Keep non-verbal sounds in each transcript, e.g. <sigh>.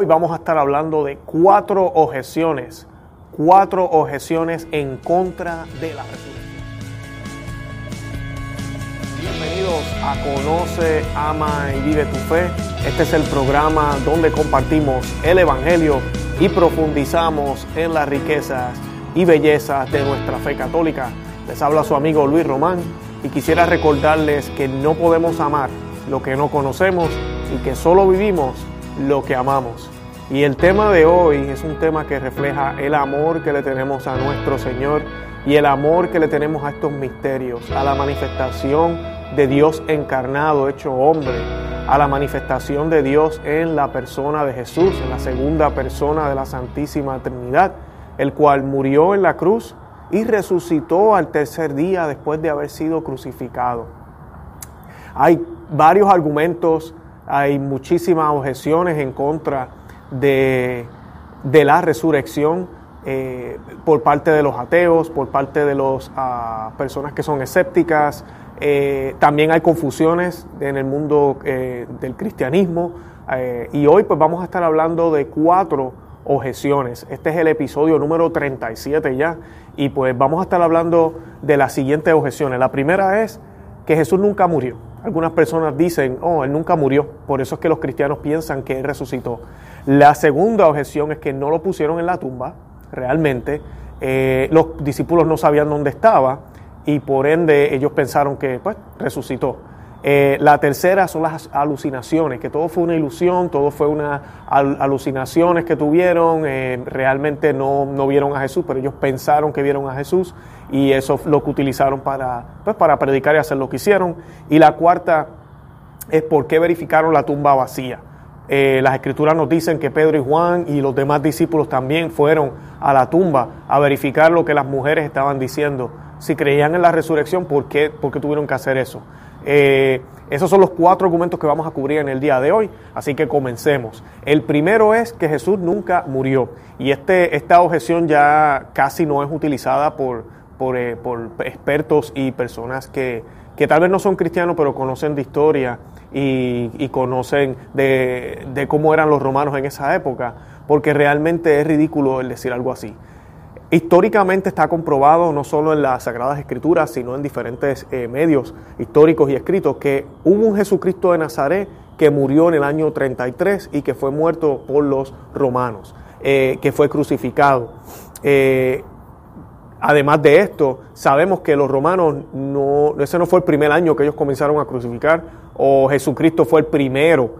Hoy vamos a estar hablando de cuatro objeciones, cuatro objeciones en contra de la resurrección. Bienvenidos a Conoce, Ama y Vive tu Fe. Este es el programa donde compartimos el Evangelio y profundizamos en las riquezas y bellezas de nuestra fe católica. Les habla su amigo Luis Román y quisiera recordarles que no podemos amar lo que no conocemos y que solo vivimos lo que amamos. Y el tema de hoy es un tema que refleja el amor que le tenemos a nuestro Señor y el amor que le tenemos a estos misterios, a la manifestación de Dios encarnado, hecho hombre, a la manifestación de Dios en la persona de Jesús, en la segunda persona de la Santísima Trinidad, el cual murió en la cruz y resucitó al tercer día después de haber sido crucificado. Hay varios argumentos hay muchísimas objeciones en contra de, la resurrección eh, por parte de los ateos, por parte de las ah, personas que son escépticas. Eh, también hay confusiones en el mundo eh, del cristianismo. y hoy pues vamos a estar hablando de cuatro objeciones. Este es el episodio número 37 ya. Y pues vamos a estar hablando de las siguientes objeciones. La primera es que Jesús nunca murió. Algunas personas dicen, oh, él nunca murió, por eso es que los cristianos piensan que él resucitó. La segunda objeción es que no lo pusieron en la tumba, realmente. Eh, los discípulos no sabían dónde estaba y por ende ellos pensaron que pues, resucitó. Eh, la tercera son las alucinaciones, que todo fue una ilusión, todo fue unas alucinaciones que tuvieron, eh, realmente no, no, vieron a Jesús, pero ellos pensaron que vieron a Jesús y eso es lo que utilizaron para, pues, para predicar y hacer lo que hicieron. Y la cuarta es por qué verificaron la tumba vacía. Eh, las escrituras nos dicen que Pedro y Juan y los demás discípulos también fueron a la tumba a verificar lo que las mujeres estaban diciendo. Si creían en la resurrección, ¿por qué, por qué tuvieron que hacer eso? Eh, esos son los cuatro argumentos que vamos a cubrir en el día de hoy, así que comencemos. El primero es que Jesús nunca murió y este, esta objeción ya casi no es utilizada por, por, eh, expertos y personas que, tal vez no son cristianos, pero conocen de historia y, conocen de, de cómo eran los romanos en esa época, porque realmente es ridículo el decir algo así. Históricamente está comprobado, no solo en las Sagradas Escrituras, sino en diferentes eh, medios históricos y escritos, que hubo un Jesucristo de Nazaret que murió en el año 33 y que fue muerto por los romanos, eh, que fue crucificado. Además de esto, sabemos que los romanos, no, ese no fue el primer año que ellos comenzaron a crucificar, o Jesucristo fue el primero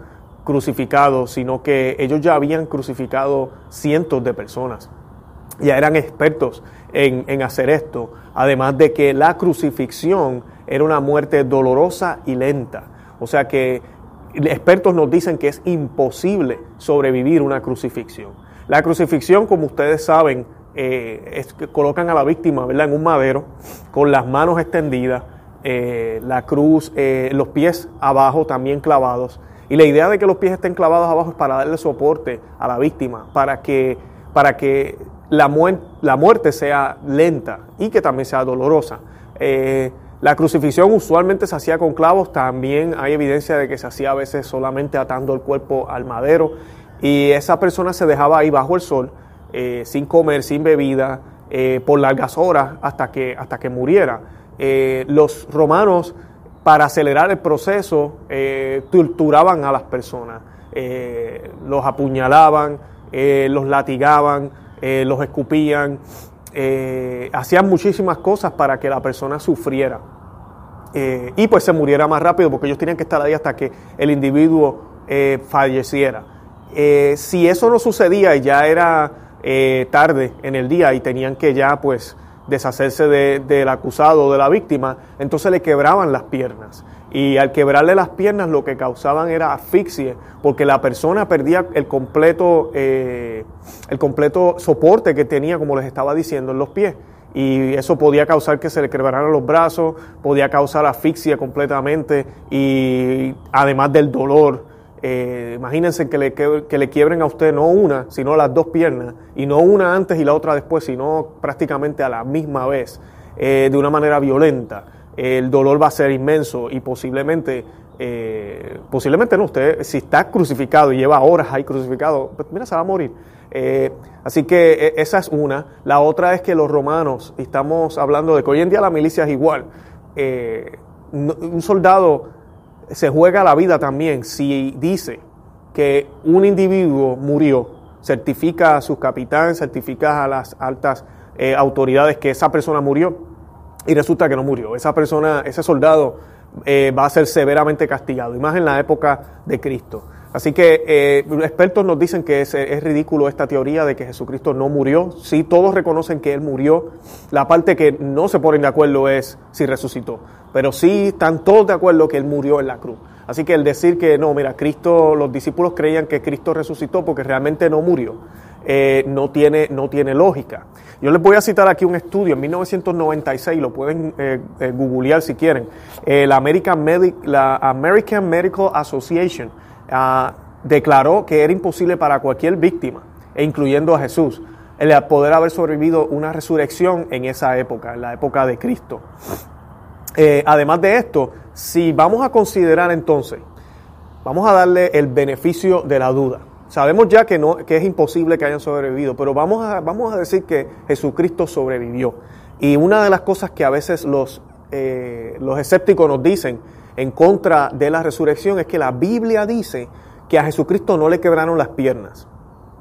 crucificado, sino que ellos ya habían crucificado cientos de personas ya eran expertos en, hacer esto, además de que la crucifixión era una muerte dolorosa y lenta. O sea que expertos nos dicen que es imposible sobrevivir una crucifixión. La crucifixión, como ustedes saben, eh, es que colocan a la víctima en un madero con las manos extendidas, eh, la cruz, eh, los pies abajo también clavados. Y la idea de que los pies estén clavados abajo es para darle soporte a la víctima, para que, para que la, muerte sea lenta y que también sea dolorosa. La crucifixión usualmente se hacía con clavos, también hay evidencia de que se hacía a veces solamente atando el cuerpo al madero y esa persona se dejaba ahí bajo el sol, eh, sin comer, sin bebida, eh, por largas horas hasta que, hasta que muriera. los romanos, para acelerar el proceso, torturaban a las personas, los apuñalaban, los latigaban, eh, los escupían, eh, hacían muchísimas cosas para que la persona sufriera. Eh, y pues se muriera más rápido porque ellos tenían que estar ahí hasta que el individuo falleciera. si eso no sucedía y ya era tarde en el día y tenían que ya pues deshacerse del acusado o de la víctima, entonces le quebraban las piernas. Y al quebrarle las piernas lo que causaban era asfixia, porque la persona perdía el completo, eh, el completo soporte que tenía, como les estaba diciendo, en los pies. Y eso podía causar que se le quebraran los brazos, podía causar asfixia completamente y además del dolor. Eh, imagínense que le, que le quiebren a usted no una, sino las dos piernas, y no una antes y la otra después, sino prácticamente a la misma vez, eh, de una manera violenta el dolor va a ser inmenso y posiblemente eh, posiblemente no, usted si está crucificado y lleva horas ahí crucificado, pues mira, se va a morir. Así que e, esa es una. La otra es que los romanos, estamos hablando de que hoy en día la milicia es igual, un soldado se juega la vida también si dice que un individuo murió, certifica a sus capitanes, certifica a las altas autoridades que esa persona murió y resulta que no murió. Esa persona, ese soldado eh, va a ser severamente castigado, y más en la época de Cristo. Así que eh, expertos nos dicen que es, es, ridículo esta teoría de que Jesucristo no murió. Sí, todos reconocen que Él murió. La parte que no se ponen de acuerdo es si resucitó. Pero sí están todos de acuerdo que Él murió en la cruz. Así que el decir que no, mira, Cristo, los discípulos creían que Cristo resucitó porque realmente no murió, eh, no, tiene, no tiene lógica. Yo les voy a citar aquí un estudio en 1996, lo pueden eh, eh, googlear si quieren. la, American la American Medical Association ah, declaró que era imposible para cualquier víctima, e incluyendo a Jesús, el poder haber sobrevivido una resurrección en esa época, en la época de Cristo. Eh, además de esto, si vamos a considerar entonces, vamos a darle el beneficio de la duda. Sabemos ya que, no, que es imposible que hayan sobrevivido, pero vamos a, vamos a decir que Jesucristo sobrevivió. Y una de las cosas que a veces los, eh, los escépticos nos dicen en contra de la resurrección es que la Biblia dice que a Jesucristo no le quebraron las piernas,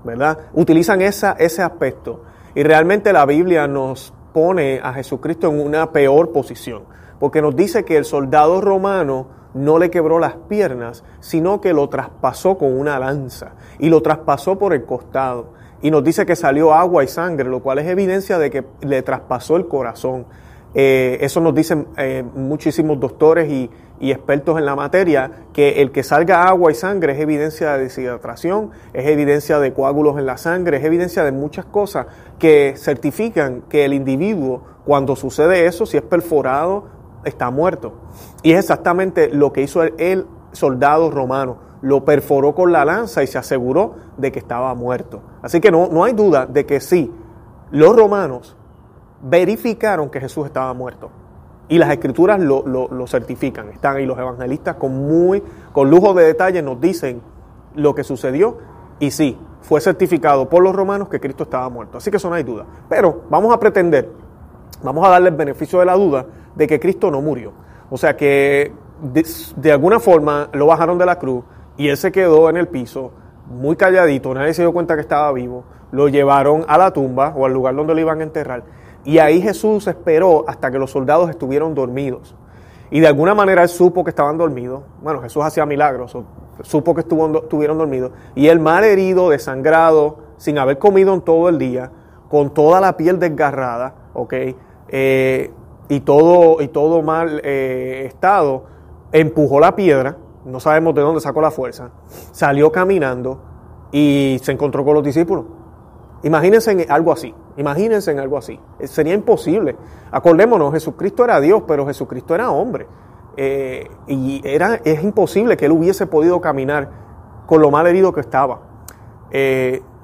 ¿verdad? Utilizan esa, ese aspecto. Y realmente la Biblia nos pone a Jesucristo en una peor posición, porque nos dice que el soldado romano no le quebró las piernas, sino que lo traspasó con una lanza y lo traspasó por el costado. Y nos dice que salió agua y sangre, lo cual es evidencia de que le traspasó el corazón. Eh, eso nos dicen eh, muchísimos doctores y, y, expertos en la materia, que el que salga agua y sangre es evidencia de deshidratación, es evidencia de coágulos en la sangre, es evidencia de muchas cosas que certifican que el individuo, cuando sucede eso, si es perforado está muerto. Y es exactamente lo que hizo el, soldado romano. Lo perforó con la lanza y se aseguró de que estaba muerto. Así que no, no hay duda de que sí, los romanos verificaron que Jesús estaba muerto. Y las escrituras lo, lo, certifican. Están ahí los evangelistas con muy, con lujo de detalle nos dicen lo que sucedió. Y sí, fue certificado por los romanos que Cristo estaba muerto. Así que eso no hay duda. Pero vamos a pretender, vamos a darle el beneficio de la duda de que Cristo no murió. O sea que de, alguna forma lo bajaron de la cruz y él se quedó en el piso muy calladito, nadie se dio cuenta que estaba vivo, lo llevaron a la tumba o al lugar donde lo iban a enterrar y ahí Jesús esperó hasta que los soldados estuvieron dormidos. Y de alguna manera él supo que estaban dormidos. Bueno, Jesús hacía milagros, supo que estuvieron dormidos. Y el mal herido, desangrado, sin haber comido en todo el día, con toda la piel desgarrada, ¿ok? Eh, y todo, y todo mal eh, estado, empujó la piedra, no sabemos de dónde sacó la fuerza, salió caminando y se encontró con los discípulos. Imagínense en algo así, imagínense en algo así. Eh, sería imposible. Acordémonos, Jesucristo era Dios, pero Jesucristo era hombre. Y era, es imposible que él hubiese podido caminar con lo mal herido que estaba.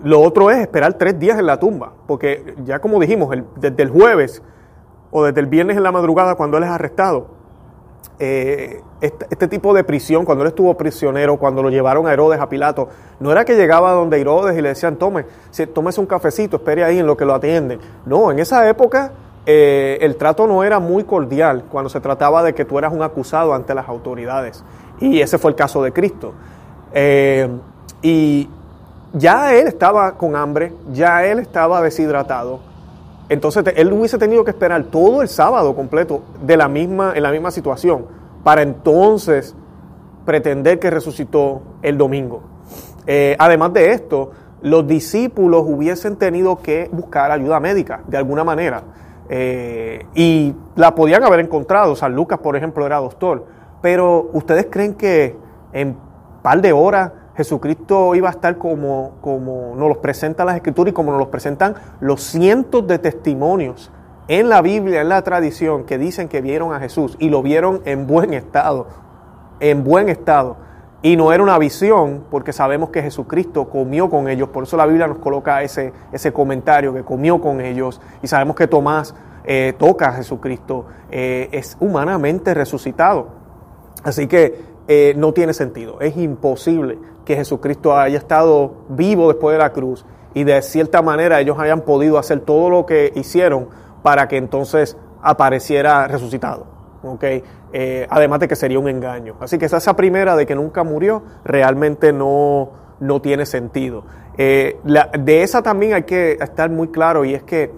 lo otro es esperar tres días en la tumba, porque ya como dijimos, desde el jueves o desde el viernes en la madrugada cuando él es arrestado. Eh, este, tipo de prisión, cuando él estuvo prisionero, cuando lo llevaron a Herodes, a Pilato, no era que llegaba donde Herodes y le decían, tome, tómese un cafecito, espere ahí en lo que lo atienden. No, en esa época eh, el trato no era muy cordial cuando se trataba de que tú eras un acusado ante las autoridades. Y ese fue el caso de Cristo. Eh, y ya él estaba con hambre, ya él estaba deshidratado entonces él hubiese tenido que esperar todo el sábado completo de la misma, en la misma situación para entonces pretender que resucitó el domingo. Eh, además de esto, los discípulos hubiesen tenido que buscar ayuda médica de alguna manera eh, y la podían haber encontrado. San Lucas, por ejemplo, era doctor. Pero ustedes creen que en un par de horas Jesucristo iba a estar como, como nos los presentan las escrituras y como nos los presentan los cientos de testimonios en la Biblia, en la tradición, que dicen que vieron a Jesús y lo vieron en buen estado, en buen estado. Y no era una visión, porque sabemos que Jesucristo comió con ellos, por eso la Biblia nos coloca ese, ese comentario, que comió con ellos, y sabemos que Tomás eh, toca a Jesucristo, eh, es humanamente resucitado. Así que eh, no tiene sentido. Es imposible que Jesucristo haya estado vivo después de la cruz y de cierta manera ellos hayan podido hacer todo lo que hicieron para que entonces apareciera resucitado. ¿okay? Eh, además de que sería un engaño. Así que esa primera de que nunca murió realmente no, no tiene sentido. Eh, de esa también hay que estar muy claro y es que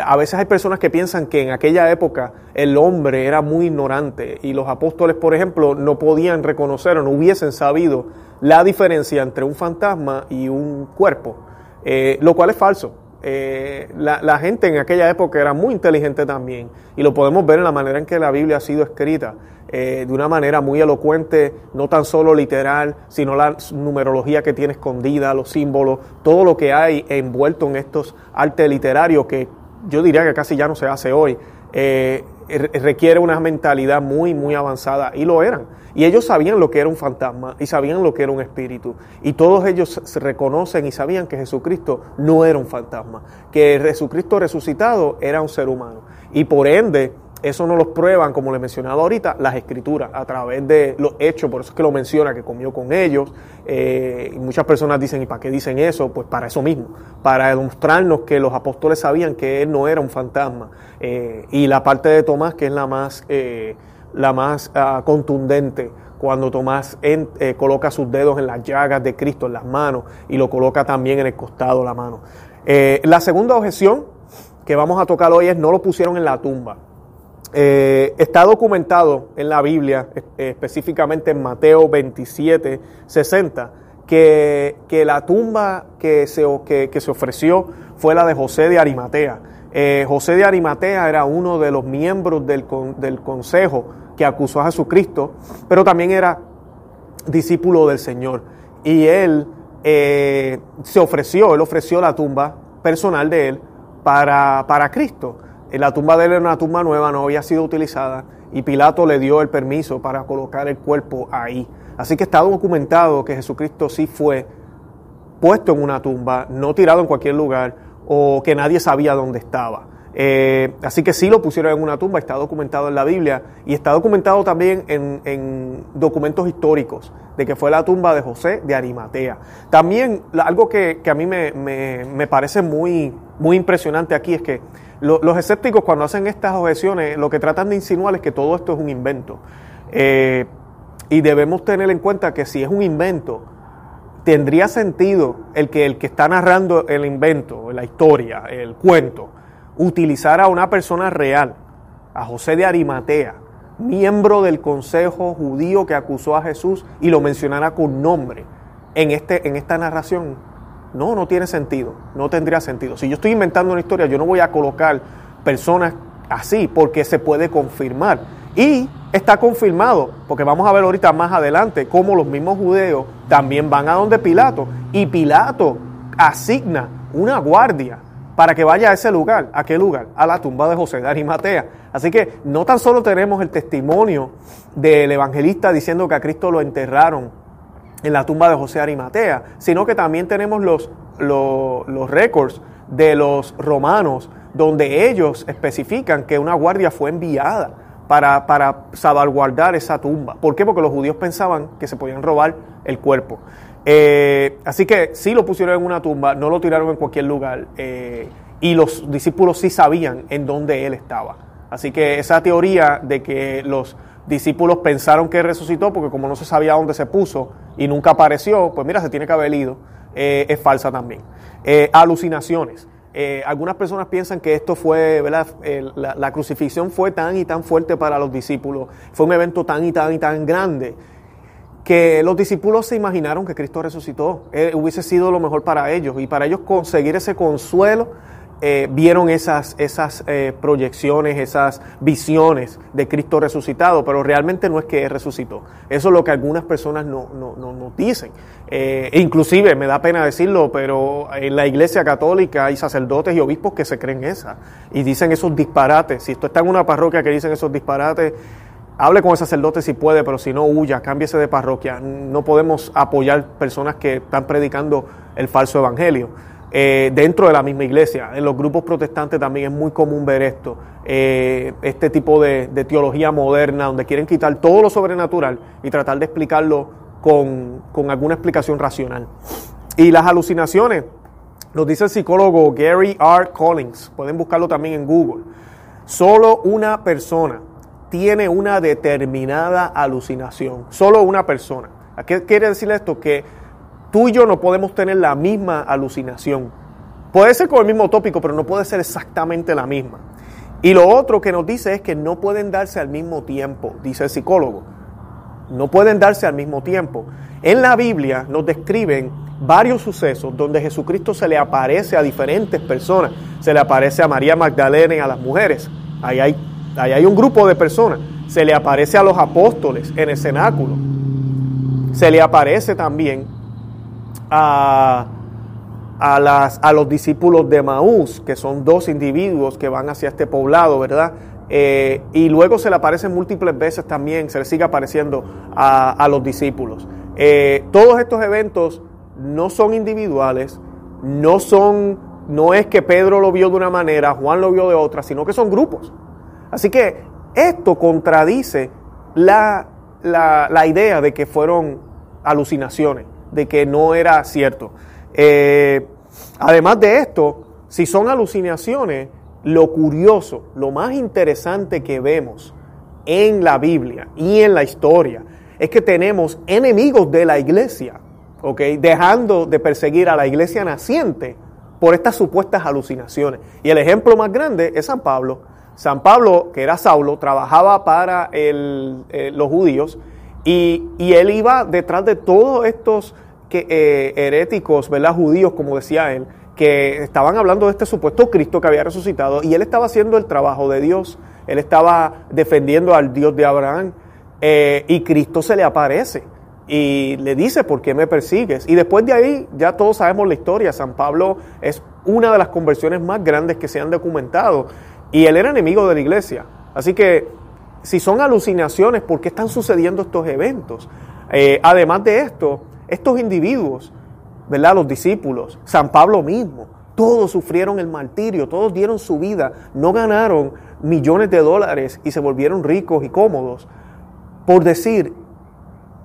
a veces hay personas que piensan que en aquella época el hombre era muy ignorante y los apóstoles, por ejemplo, no podían reconocer o no hubiesen sabido la diferencia entre un fantasma y un cuerpo, eh, lo cual es falso. Eh, la, gente en aquella época era muy inteligente también y lo podemos ver en la manera en que la Biblia ha sido escrita, eh, de una manera muy elocuente, no tan solo literal, sino la numerología que tiene escondida, los símbolos, todo lo que hay envuelto en estos artes literarios que yo diría que casi ya no se hace hoy, eh, requiere una mentalidad muy, muy avanzada y lo eran. Y ellos sabían lo que era un fantasma y sabían lo que era un espíritu. Y todos ellos se reconocen y sabían que Jesucristo no era un fantasma, que Jesucristo resucitado era un ser humano. Y por ende, eso no lo prueban, como le mencionaba ahorita, las escrituras, a través de los hechos, por eso es que lo menciona, que comió con ellos. Eh, y muchas personas dicen, ¿y para qué dicen eso? Pues para eso mismo, para demostrarnos que los apóstoles sabían que él no era un fantasma. Eh, y la parte de Tomás, que es la más, eh, la más ah, contundente, cuando Tomás coloca sus dedos en las llagas de Cristo, en las manos, y lo coloca también en el costado de la mano. la segunda objeción que vamos a tocar hoy es no lo pusieron en la tumba. Eh, está documentado en la Biblia, específicamente en Mateo 27, 60, que, que la tumba que se, que, se, ofreció fue la de José de Arimatea. Eh, José de Arimatea era uno de los miembros del, del consejo que acusó a Jesucristo, pero también era discípulo del Señor. Y él eh, se ofreció, él ofreció la tumba personal de él para, para Cristo. La tumba de él era una tumba nueva, no había sido utilizada y Pilato le dio el permiso para colocar el cuerpo ahí. Así que está documentado que Jesucristo sí fue puesto en una tumba, no tirado en cualquier lugar o que nadie sabía dónde estaba. Eh, así que sí lo pusieron en una tumba, está documentado en la Biblia y está documentado también en, documentos históricos de que fue la tumba de José de Arimatea. También algo que, a mí me, me, parece muy, muy impresionante aquí es que los escépticos cuando hacen estas objeciones lo que tratan de insinuar es que todo esto es un invento. Eh, y debemos tener en cuenta que si es un invento, tendría sentido el que el que está narrando el invento, la historia, el cuento, utilizara a una persona real, a José de Arimatea, miembro del consejo judío que acusó a Jesús y lo mencionara con nombre en, este, en esta narración no, no tiene sentido, no tendría sentido. Si yo estoy inventando una historia, yo no voy a colocar personas así porque se puede confirmar. Y está confirmado, porque vamos a ver ahorita más adelante cómo los mismos judeos también van a donde Pilato y Pilato asigna una guardia para que vaya a ese lugar. ¿A qué lugar? A la tumba de José de Arimatea. Así que no tan solo tenemos el testimonio del evangelista diciendo que a Cristo lo enterraron en la tumba de José Arimatea, sino que también tenemos los, los, récords de los romanos donde ellos especifican que una guardia fue enviada para, para, salvaguardar esa tumba. ¿Por qué? Porque los judíos pensaban que se podían robar el cuerpo. Eh, así que sí lo pusieron en una tumba, no lo tiraron en cualquier lugar. Eh, y los discípulos sí sabían en dónde él estaba. Así que esa teoría de que los discípulos pensaron que resucitó porque como no se sabía dónde se puso y nunca apareció, pues mira, se tiene que haber ido, eh, es falsa también. Eh, alucinaciones. Eh, algunas personas piensan que esto fue, ¿verdad? La, la, crucifixión fue tan y tan fuerte para los discípulos, fue un evento tan y tan y tan grande, que los discípulos se imaginaron que Cristo resucitó, hubiese sido lo mejor para ellos y para ellos conseguir ese consuelo eh, vieron esas, esas eh, proyecciones, esas visiones de Cristo resucitado, pero realmente no es que Él resucitó. Eso es lo que algunas personas no, no, no, dicen. Eh, inclusive, me da pena decirlo, pero en la Iglesia Católica hay sacerdotes y obispos que se creen esa y dicen esos disparates. Si esto está en una parroquia que dicen esos disparates, hable con el sacerdote si puede, pero si no, huya, cámbiese de parroquia. No podemos apoyar personas que están predicando el falso evangelio. Eh, dentro de la misma iglesia. En los grupos protestantes también es muy común ver esto, eh, este tipo de, teología moderna, donde quieren quitar todo lo sobrenatural y tratar de explicarlo con, con alguna explicación racional. Y las alucinaciones, nos dice el psicólogo Gary R. Collins, pueden buscarlo también en Google. Solo una persona tiene una determinada alucinación, solo una persona. qué quiere decir esto? Que tú y yo no podemos tener la misma alucinación. Puede ser con el mismo tópico, pero no puede ser exactamente la misma. Y lo otro que nos dice es que no pueden darse al mismo tiempo, dice el psicólogo. No pueden darse al mismo tiempo. En la Biblia nos describen varios sucesos donde Jesucristo se le aparece a diferentes personas. Se le aparece a María Magdalena y a las mujeres. Ahí hay, hay un grupo de personas. Se le aparece a los apóstoles en el cenáculo. Se le aparece también a, las, a los discípulos de Maús, que son dos individuos que van hacia este poblado, ¿verdad? Eh, y luego se le aparecen múltiples veces también, se le sigue apareciendo a, los discípulos. Eh, todos estos eventos no son individuales, no son, no es que Pedro lo vio de una manera, Juan lo vio de otra, sino que son grupos. Así que esto contradice la, la idea de que fueron alucinaciones de que no era cierto. Eh, además de esto, si son alucinaciones, lo curioso, lo más interesante que vemos en la Biblia y en la historia es que tenemos enemigos de la iglesia, ¿ok? Dejando de perseguir a la iglesia naciente por estas supuestas alucinaciones. Y el ejemplo más grande es San Pablo. San Pablo, que era Saulo, trabajaba para eh, los judíos y, él iba detrás de todos estos que, eh, heréticos, ¿verdad? Judíos, como decía él, que estaban hablando de este supuesto Cristo que había resucitado y él estaba haciendo el trabajo de Dios. Él estaba defendiendo al Dios de Abraham eh, y Cristo se le aparece y le dice, ¿por qué me persigues? Y después de ahí ya todos sabemos la historia. San Pablo es una de las conversiones más grandes que se han documentado y él era enemigo de la iglesia. Así que si son alucinaciones, ¿por qué están sucediendo estos eventos? Eh, además de esto, estos individuos, ¿verdad? Los discípulos, San Pablo mismo, todos sufrieron el martirio, todos dieron su vida, no ganaron millones de dólares y se volvieron ricos y cómodos por decir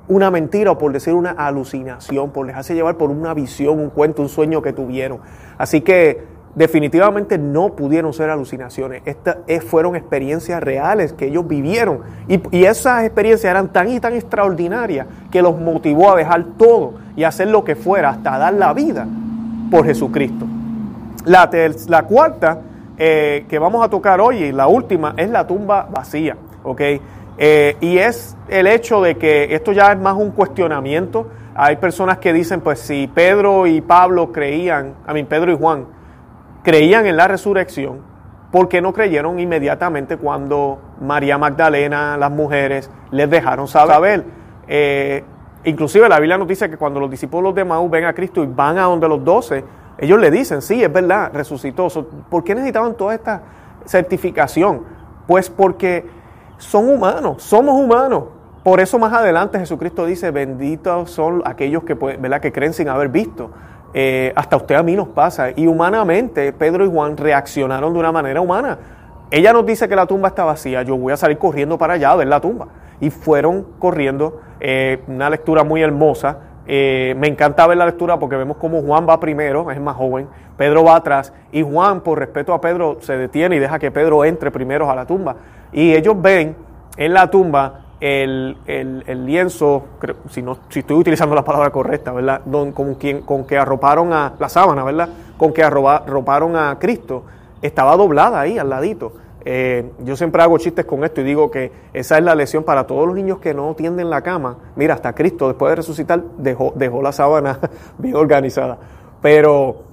una mentira o por decir una alucinación, por dejarse llevar por una visión, un cuento, un sueño que tuvieron. Así que definitivamente no pudieron ser alucinaciones. Estas fueron experiencias reales que ellos vivieron. Y, esas experiencias eran tan y tan extraordinarias que los motivó a dejar todo y hacer lo que fuera, hasta dar la vida por Jesucristo. La, la cuarta eh, que vamos a tocar hoy, y la última, es la tumba vacía. Eh, y es el hecho de que esto ya es más un cuestionamiento. Hay personas que dicen, pues si Pedro y Pablo creían, a mí Pedro y Juan, creían en la resurrección, porque no creyeron inmediatamente cuando María Magdalena, las mujeres, les dejaron saber. Eh, inclusive la Biblia nos dice que cuando los discípulos de Maús ven a Cristo y van a donde los doce, ellos le dicen, sí, es verdad, resucitó. ¿Por qué necesitaban toda esta certificación? Pues porque son humanos, somos humanos. Por eso más adelante Jesucristo dice, benditos son aquellos que, ¿verdad? que creen sin haber visto. Eh, hasta usted a mí nos pasa. Y humanamente, Pedro y Juan reaccionaron de una manera humana. Ella nos dice que la tumba está vacía, yo voy a salir corriendo para allá a ver la tumba. Y fueron corriendo, eh, una lectura muy hermosa. Eh, me encanta ver la lectura porque vemos cómo Juan va primero, es más joven, Pedro va atrás y Juan, por respeto a Pedro, se detiene y deja que Pedro entre primero a la tumba. Y ellos ven en la tumba el, el, lienzo, si, no, si estoy utilizando la palabra correcta, ¿verdad? con, quien, con que arroparon a la sábana, ¿verdad? Con que arroparon a Cristo, estaba doblada ahí al ladito. Eh, yo siempre hago chistes con esto y digo que esa es la lección para todos los niños que no tienden la cama. Mira, hasta Cristo después de resucitar dejó, dejó la sábana <laughs> bien organizada. Pero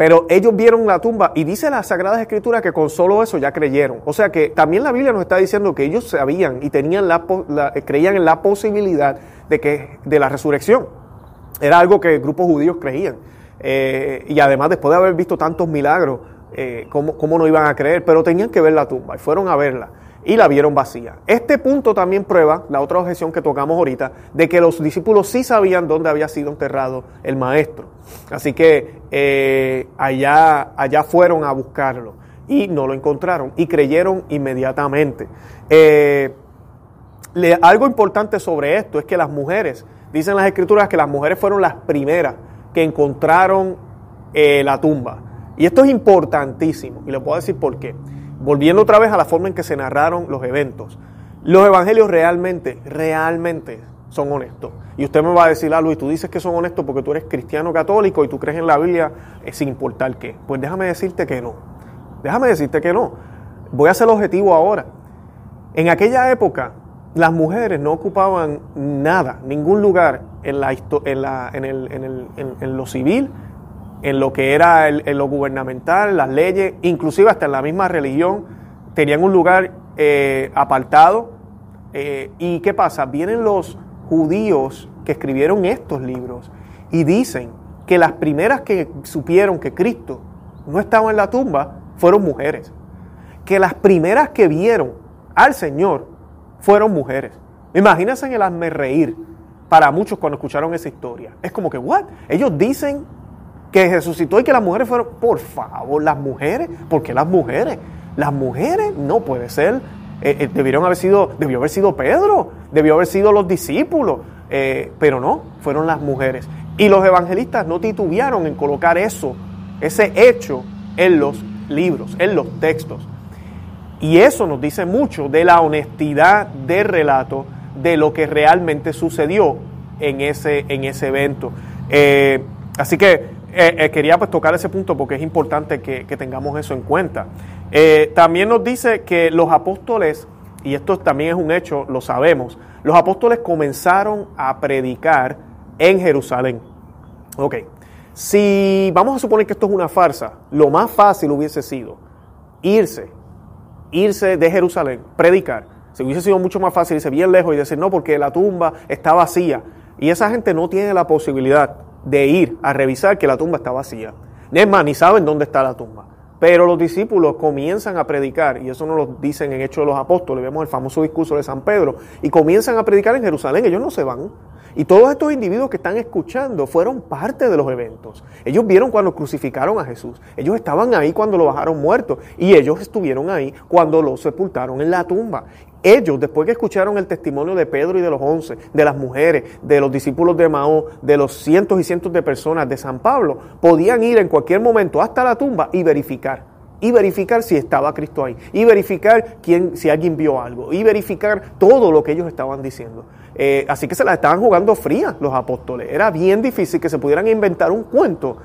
pero ellos vieron la tumba y dice la Sagrada Escritura que con solo eso ya creyeron. O sea que también la Biblia nos está diciendo que ellos sabían y tenían la, eh, creían en la posibilidad de, que, de la resurrección. Era algo que grupos judíos creían. Eh, y además, después de haber visto tantos milagros, eh, ¿cómo, ¿cómo, no iban a creer? Pero tenían que ver la tumba y fueron a verla. Y la vieron vacía. Este punto también prueba la otra objeción que tocamos ahorita, de que los discípulos sí sabían dónde había sido enterrado el maestro. Así que eh, allá, allá fueron a buscarlo y no lo encontraron y creyeron inmediatamente. Eh, algo importante sobre esto es que las mujeres, dicen las escrituras que las mujeres fueron las primeras que encontraron eh, la tumba. Y esto es importantísimo y le puedo decir por qué. Volviendo otra vez a la forma en que se narraron los eventos. Los evangelios realmente, realmente son honestos. Y usted me va a decir, ah, Luis, tú dices que son honestos porque tú eres cristiano católico y tú crees en la Biblia eh, sin importar qué. Pues déjame decirte que no. Déjame decirte que no. Voy a ser objetivo ahora. En aquella época, las mujeres no ocupaban nada, ningún lugar en, la, en, la, en, el, en, el, en, lo civil, en lo que era el, en lo gubernamental, las leyes, inclusive hasta en la misma religión, tenían un lugar eh, apartado. Eh, ¿Y qué pasa? Vienen los judíos que escribieron estos libros y dicen que las primeras que supieron que Cristo no estaba en la tumba fueron mujeres. Que las primeras que vieron al Señor fueron mujeres. Imagínense en el hazme reír para muchos cuando escucharon esa historia. Es como que, ¿what? Ellos dicen que resucitó y que las mujeres fueron, por favor, las mujeres, ¿por qué las mujeres? Las mujeres no puede ser, eh, eh, debieron haber sido, debió haber sido Pedro, debió haber sido los discípulos, eh, pero no, fueron las mujeres. Y los evangelistas no titubearon en colocar eso, ese hecho en los libros, en los textos. Y eso nos dice mucho de la honestidad del relato de lo que realmente sucedió en ese, en ese evento. Así que eh, eh, quería pues tocar ese punto porque es importante que, tengamos eso en cuenta. también nos dice que los apóstoles, y esto también es un hecho, lo sabemos, los apóstoles comenzaron a predicar en Jerusalén. Ok, si vamos a suponer que esto es una farsa, lo más fácil hubiese sido irse irse de Jerusalén, predicar. Si hubiese sido mucho más fácil irse bien lejos y decir, no, porque la tumba está vacía. Y esa gente no tiene la posibilidad de ir a revisar que la tumba está vacía. Es más, ni saben dónde está la tumba. Pero los discípulos comienzan a predicar, y eso nos lo dicen en Hechos de los Apóstoles, vemos el famoso discurso de San Pedro, y comienzan a predicar en Jerusalén, ellos no se van. Y todos estos individuos que están escuchando fueron parte de los eventos. Ellos vieron cuando crucificaron a Jesús. Ellos estaban ahí cuando lo bajaron muerto. Y ellos estuvieron ahí cuando lo sepultaron en la tumba. Ellos, después que escucharon el testimonio de Pedro y de los once, de las mujeres, de los discípulos de Mao, de los cientos y cientos de personas de San Pablo, podían ir en cualquier momento hasta la tumba y verificar y verificar si estaba Cristo ahí, y verificar quién, si alguien vio algo, y verificar todo lo que ellos estaban diciendo. Eh, así que se la estaban jugando fría los apóstoles. Era bien difícil que se pudieran inventar un cuento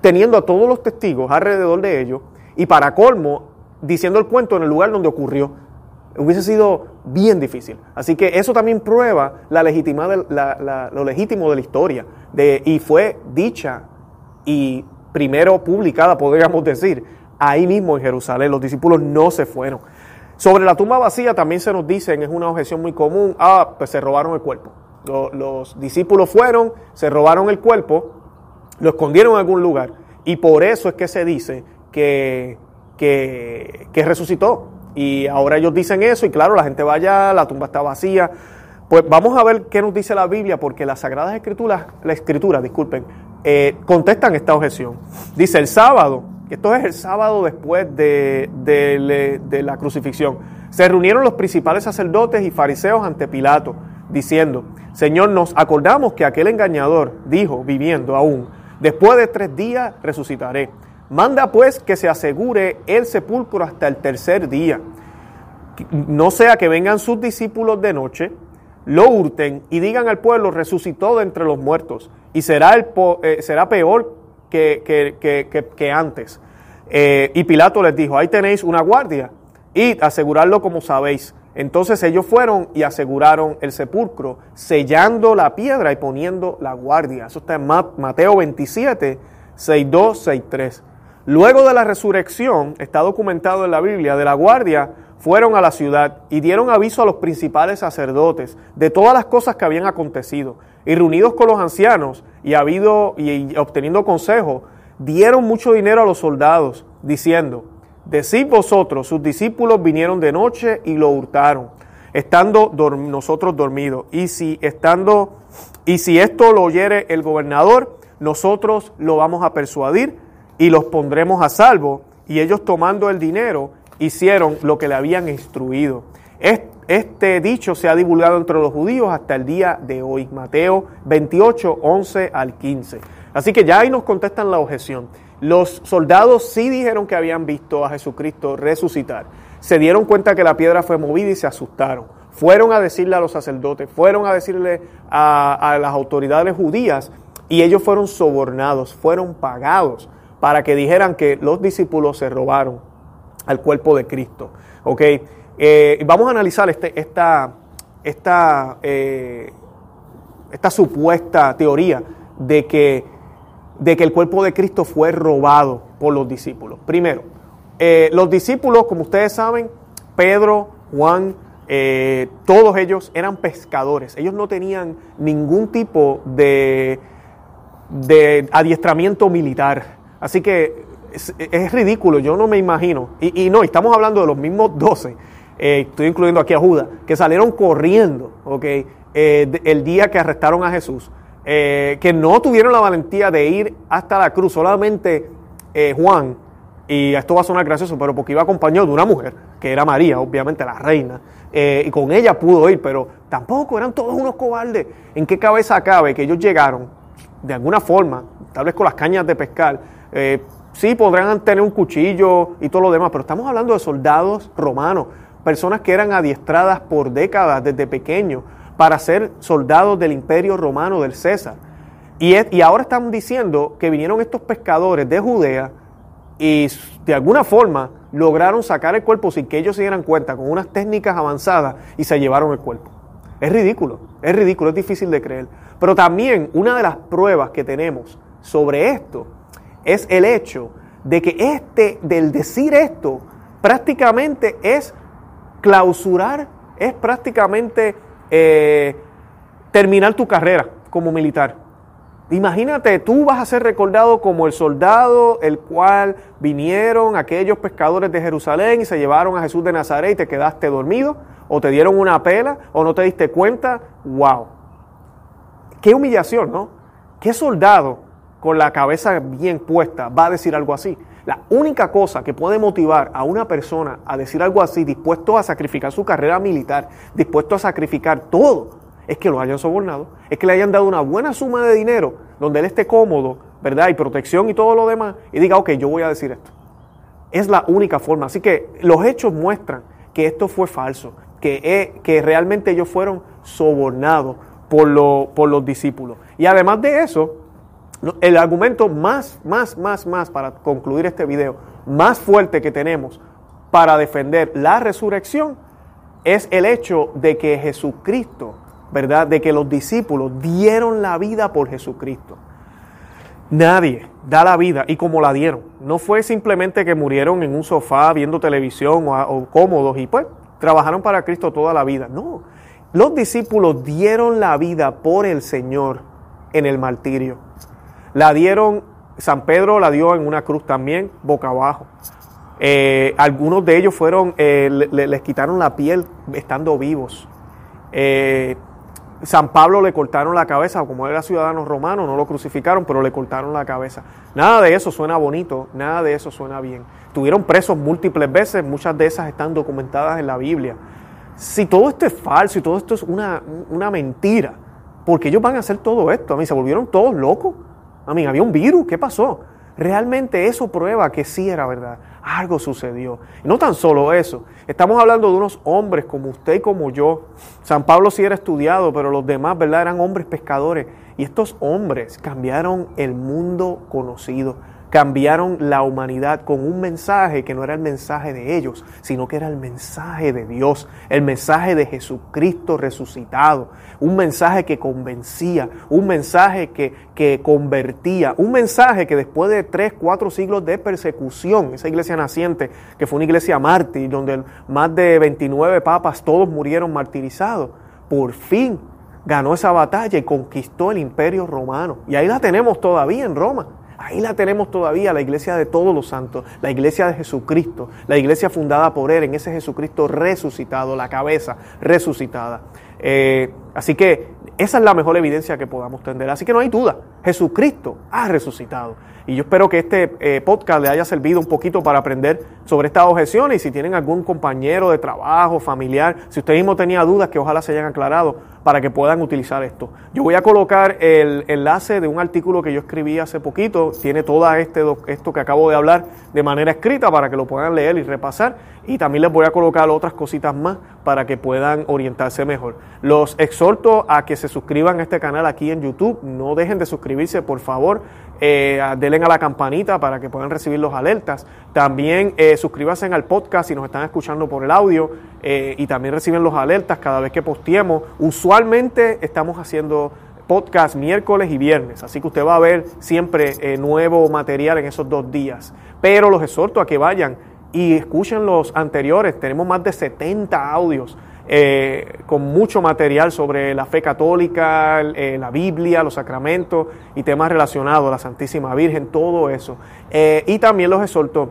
teniendo a todos los testigos alrededor de ellos y para colmo diciendo el cuento en el lugar donde ocurrió. Hubiese sido bien difícil. Así que eso también prueba la la, lo legítimo de la historia. De, y fue dicha y primero publicada, podríamos decir, ahí mismo en Jerusalén. Los discípulos no se fueron. Sobre la tumba vacía también se nos dicen, es una objeción muy común, ah, pues se robaron el cuerpo. Los, discípulos fueron, se robaron el cuerpo, lo escondieron en algún lugar. Y por eso es que se dice que, que, que resucitó. Y ahora ellos dicen eso y claro, la gente va allá, la tumba está vacía. Pues vamos a ver qué nos dice la Biblia, porque las Sagradas Escrituras, la Escritura, disculpen, eh, contestan esta objeción. Dice el sábado, esto es el sábado después de, de, la crucifixión. Se reunieron los principales sacerdotes y fariseos ante Pilato, diciendo, Señor, nos acordamos que aquel engañador dijo, viviendo aún, después de tres días resucitaré. Manda pues que se asegure el sepulcro hasta el tercer día. No sea que vengan sus discípulos de noche, lo hurten y digan al pueblo, resucitó de entre los muertos. Y será, el, eh, será peor que, antes. Eh, y Pilato les dijo, ahí tenéis una guardia, y asegurarlo como sabéis. Entonces ellos fueron y aseguraron el sepulcro, sellando la piedra y poniendo la guardia. Eso está en Mateo 27, 62, 63. Luego de la resurrección, está documentado en la Biblia, de la guardia fueron a la ciudad y dieron aviso a los principales sacerdotes de todas las cosas que habían acontecido. Y reunidos con los ancianos y, habido, y obteniendo consejo, dieron mucho dinero a los soldados, diciendo, decid vosotros, sus discípulos vinieron de noche y lo hurtaron, estando nosotros dormidos. Y si estando, y si esto lo oyere el gobernador, nosotros lo vamos a persuadir y los pondremos a salvo. Y ellos tomando el dinero, hicieron lo que le habían instruido. Este dicho se ha divulgado entre los judíos hasta el día de hoy. Mateo 28, 11 al 15. Así que ya ahí nos contestan la objeción. Los soldados sí dijeron que habían visto a Jesucristo resucitar. Se dieron cuenta que la piedra fue movida y se asustaron. Fueron a decirle a los sacerdotes, fueron a decirle a, a las autoridades judías y ellos fueron sobornados, fueron pagados para que dijeran que los discípulos se robaron al cuerpo de Cristo. ¿Ok? Eh, vamos a analizar este, esta, esta, eh, esta supuesta teoría de que, de que el cuerpo de Cristo fue robado por los discípulos. Primero, eh, los discípulos, como ustedes saben, Pedro, Juan, todos ellos eran pescadores. Ellos no tenían ningún tipo de, de adiestramiento militar. Así que es, ridículo, yo no me imagino. Y, y no, estamos hablando de los mismos doce eh, estoy incluyendo aquí a Judas, que salieron corriendo, ¿ok? Eh, el día que arrestaron a Jesús, eh, que no tuvieron la valentía de ir hasta la cruz, solamente Juan, y esto va a sonar gracioso, pero porque iba acompañado de una mujer, que era María, obviamente la reina, y con ella pudo ir, pero tampoco eran todos unos cobardes. ¿En qué cabeza cabe que ellos llegaron, de alguna forma, tal vez con las cañas de pescar, sí podrán tener un cuchillo y todo lo demás, pero estamos hablando de soldados romanos personas que eran adiestradas por décadas desde pequeños para ser soldados del imperio romano del César. Y, y ahora están diciendo que vinieron estos pescadores de Judea y de alguna forma lograron sacar el cuerpo sin que ellos se dieran cuenta, con unas técnicas avanzadas y se llevaron el cuerpo. Es ridículo, es ridículo, es difícil de creer. Pero también una de las pruebas que tenemos sobre esto es el hecho de que este, del decir esto, prácticamente es clausurar es prácticamente eh, terminar tu carrera como militar. Imagínate, tú vas a ser recordado como el soldado el cual vinieron aquellos pescadores de Jerusalén y se llevaron a Jesús de Nazaret y te quedaste dormido, o te dieron una pela, o no te diste cuenta. ¡Wow! Qué humillación, ¿no? ¿Qué soldado con la cabeza bien puesta va a decir algo así? La única cosa que puede motivar a una persona a decir algo así, dispuesto a sacrificar su carrera militar, dispuesto a sacrificar todo, es que lo hayan sobornado, es que le hayan dado una buena suma de dinero donde él esté cómodo, ¿verdad? Y protección y todo lo demás, y diga, ok, yo voy a decir esto. Es la única forma. Así que los hechos muestran que esto fue falso, que, eh, que realmente ellos fueron sobornados por, por los discípulos. Y además de eso, el argumento más, más, más, más, para concluir este video, más fuerte que tenemos para defender la resurrección es el hecho de que Jesucristo, ¿verdad? De que los discípulos dieron la vida por Jesucristo. Nadie da la vida y como la dieron. No fue simplemente que murieron en un sofá viendo televisión o, o cómodos y pues trabajaron para Cristo toda la vida. No, los discípulos dieron la vida por el Señor en el martirio. La dieron, San Pedro la dio en una cruz también, boca abajo. Eh, algunos de ellos fueron, eh, les quitaron la piel estando vivos. Eh, San Pablo le cortaron la cabeza, como era ciudadano romano, no lo crucificaron, pero le cortaron la cabeza. Nada de eso suena bonito, nada de eso suena bien. Tuvieron presos múltiples veces, muchas de esas están documentadas en la Biblia. Si todo esto es falso y todo esto es una, una mentira, ¿por qué ellos van a hacer todo esto? A mí se volvieron todos locos. A había un virus, ¿qué pasó? Realmente eso prueba que sí era verdad. Algo sucedió. Y no tan solo eso. Estamos hablando de unos hombres como usted y como yo. San Pablo sí era estudiado, pero los demás, ¿verdad? Eran hombres pescadores. Y estos hombres cambiaron el mundo conocido cambiaron la humanidad con un mensaje que no era el mensaje de ellos, sino que era el mensaje de Dios, el mensaje de Jesucristo resucitado, un mensaje que convencía, un mensaje que, que convertía, un mensaje que después de tres, cuatro siglos de persecución, esa iglesia naciente, que fue una iglesia mártir, donde más de 29 papas todos murieron martirizados, por fin ganó esa batalla y conquistó el imperio romano. Y ahí la tenemos todavía en Roma. Ahí la tenemos todavía, la iglesia de todos los santos, la iglesia de Jesucristo, la iglesia fundada por Él, en ese Jesucristo resucitado, la cabeza resucitada. Eh, así que esa es la mejor evidencia que podamos tener. Así que no hay duda, Jesucristo ha resucitado. Y yo espero que este eh, podcast le haya servido un poquito para aprender sobre estas objeciones y si tienen algún compañero de trabajo, familiar, si usted mismo tenía dudas, que ojalá se hayan aclarado para que puedan utilizar esto. Yo voy a colocar el enlace de un artículo que yo escribí hace poquito, tiene todo este, esto que acabo de hablar de manera escrita para que lo puedan leer y repasar y también les voy a colocar otras cositas más para que puedan orientarse mejor. Los exhorto a que se suscriban a este canal aquí en YouTube, no dejen de suscribirse por favor, eh, denle a la campanita para que puedan recibir los alertas. También eh, suscríbanse al podcast si nos están escuchando por el audio eh, y también reciben los alertas cada vez que posteemos. Usualmente estamos haciendo podcast miércoles y viernes, así que usted va a ver siempre eh, nuevo material en esos dos días. Pero los exhorto a que vayan y escuchen los anteriores. Tenemos más de 70 audios eh, con mucho material sobre la fe católica, eh, la Biblia, los sacramentos y temas relacionados, la Santísima Virgen, todo eso. Eh, y también los exhorto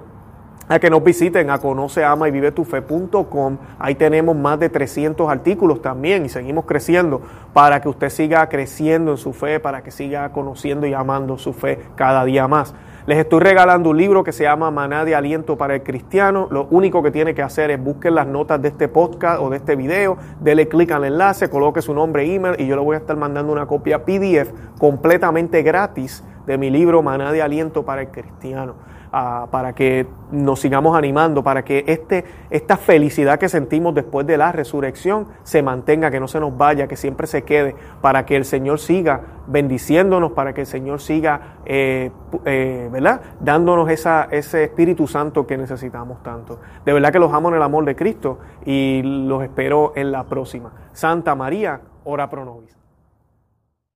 a que nos visiten a conoceama y vive tu fe.com. Ahí tenemos más de 300 artículos también y seguimos creciendo para que usted siga creciendo en su fe, para que siga conociendo y amando su fe cada día más. Les estoy regalando un libro que se llama Maná de Aliento para el Cristiano. Lo único que tiene que hacer es busquen las notas de este podcast o de este video, dele clic al enlace, coloque su nombre e email y yo le voy a estar mandando una copia PDF completamente gratis de mi libro Maná de Aliento para el Cristiano para que nos sigamos animando, para que este, esta felicidad que sentimos después de la resurrección se mantenga, que no se nos vaya, que siempre se quede, para que el Señor siga bendiciéndonos, para que el Señor siga, eh, eh, ¿verdad? Dándonos esa, ese Espíritu Santo que necesitamos tanto. De verdad que los amo en el amor de Cristo y los espero en la próxima. Santa María, ora pro nobis.